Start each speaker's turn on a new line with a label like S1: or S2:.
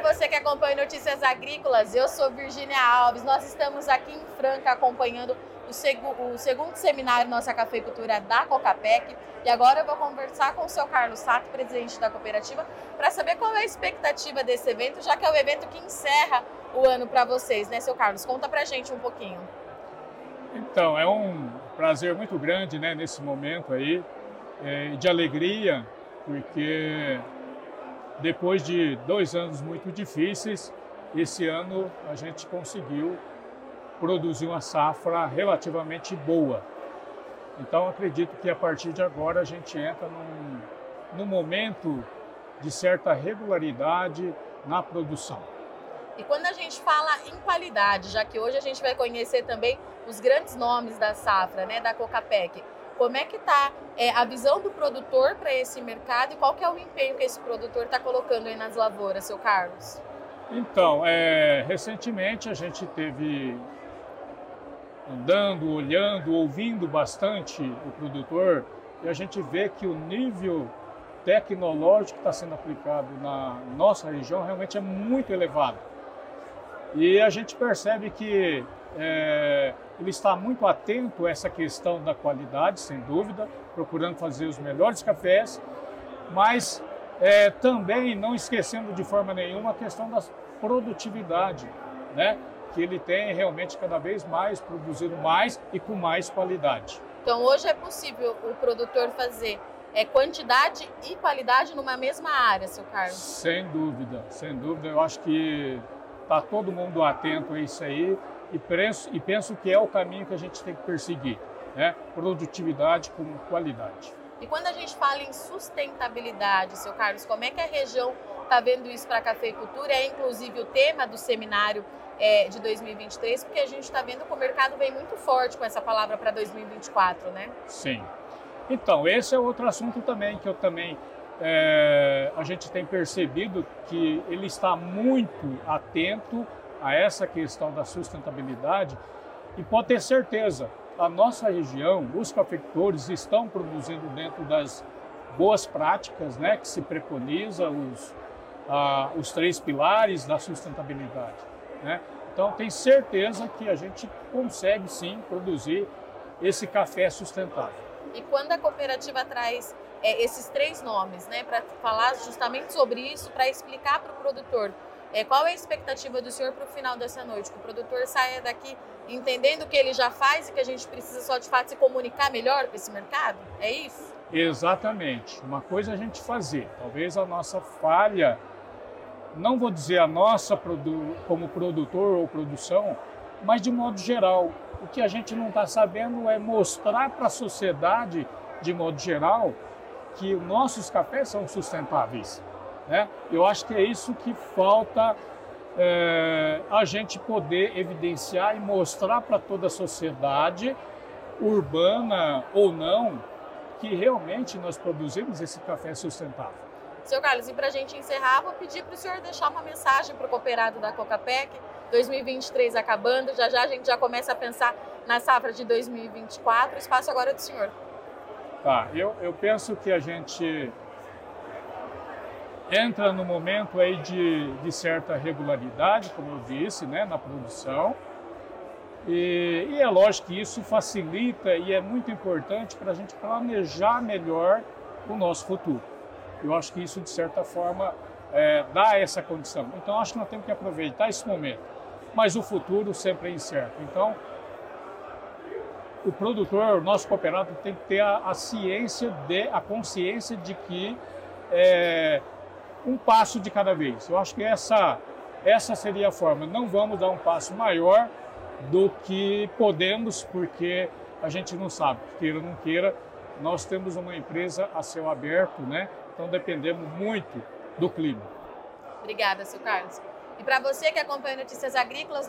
S1: você que acompanha Notícias Agrícolas, eu sou Virginia Alves. Nós estamos aqui em Franca acompanhando o, seg o segundo seminário Nossa Cafeicultura da Cocapec. E agora eu vou conversar com o seu Carlos Sato, presidente da cooperativa, para saber qual é a expectativa desse evento, já que é o evento que encerra o ano para vocês, né, seu Carlos? Conta para gente um pouquinho.
S2: Então, é um prazer muito grande, né, nesse momento aí, é, de alegria, porque depois de dois anos muito difíceis, esse ano a gente conseguiu produzir uma safra relativamente boa. Então acredito que a partir de agora a gente entra num, num momento de certa regularidade na produção.
S1: E quando a gente fala em qualidade, já que hoje a gente vai conhecer também os grandes nomes da safra, né, da Cocapec, como é que está é, a visão do produtor para esse mercado e qual que é o empenho que esse produtor está colocando aí nas lavouras, seu Carlos?
S2: Então, é, recentemente a gente teve andando, olhando, ouvindo bastante o produtor e a gente vê que o nível tecnológico que está sendo aplicado na nossa região realmente é muito elevado. E a gente percebe que é, ele está muito atento a essa questão da qualidade, sem dúvida, procurando fazer os melhores cafés, mas é, também não esquecendo de forma nenhuma a questão da produtividade, né? que ele tem realmente cada vez mais produzido mais e com mais qualidade.
S1: Então hoje é possível o produtor fazer é, quantidade e qualidade numa mesma área, seu Carlos?
S2: Sem dúvida, sem dúvida. Eu acho que está todo mundo atento a isso aí e penso, e penso que é o caminho que a gente tem que perseguir, né? Produtividade com qualidade.
S1: E quando a gente fala em sustentabilidade, seu Carlos, como é que a região está vendo isso para a cafeicultura? É inclusive o tema do seminário é, de 2023, porque a gente está vendo que o mercado vem muito forte com essa palavra para 2024, né?
S2: Sim. Então, esse é outro assunto também que eu também é, a gente tem percebido que ele está muito atento a essa questão da sustentabilidade e pode ter certeza, a nossa região, os cafeicultores estão produzindo dentro das boas práticas, né, que se preconiza os, os três pilares da sustentabilidade, né? Então, tem certeza que a gente consegue sim produzir esse café sustentável.
S1: E quando a cooperativa traz é, esses três nomes, né, para falar justamente sobre isso, para explicar para o produtor é, qual é a expectativa do senhor para o final dessa noite? Que o produtor saia daqui entendendo o que ele já faz e que a gente precisa só de fato se comunicar melhor com esse mercado? É isso?
S2: Exatamente. Uma coisa é a gente fazer. Talvez a nossa falha, não vou dizer a nossa como produtor ou produção, mas de modo geral. O que a gente não está sabendo é mostrar para a sociedade, de modo geral, que nossos cafés são sustentáveis. Né? Eu acho que é isso que falta é, a gente poder evidenciar e mostrar para toda a sociedade, urbana ou não, que realmente nós produzimos esse café sustentável.
S1: Seu Carlos, e para a gente encerrar, vou pedir para o senhor deixar uma mensagem para o cooperado da Cocapec, 2023 acabando, já já a gente já começa a pensar na safra de 2024. O espaço agora é do senhor.
S2: Tá, eu, eu penso que a gente entra no momento aí de, de certa regularidade, como eu disse, né, na produção. E, e, é lógico que isso facilita e é muito importante para a gente planejar melhor o nosso futuro. Eu acho que isso, de certa forma, é, dá essa condição. Então, acho que nós temos que aproveitar esse momento. Mas o futuro sempre é incerto. Então, o produtor, o nosso cooperado, tem que ter a, a ciência, de, a consciência de que é, um passo de cada vez. Eu acho que essa, essa seria a forma. Não vamos dar um passo maior do que podemos, porque a gente não sabe, queira ou não queira, nós temos uma empresa a céu aberto, né? Então dependemos muito do clima.
S1: Obrigada, seu Carlos. E para você que acompanha Notícias Agrícolas,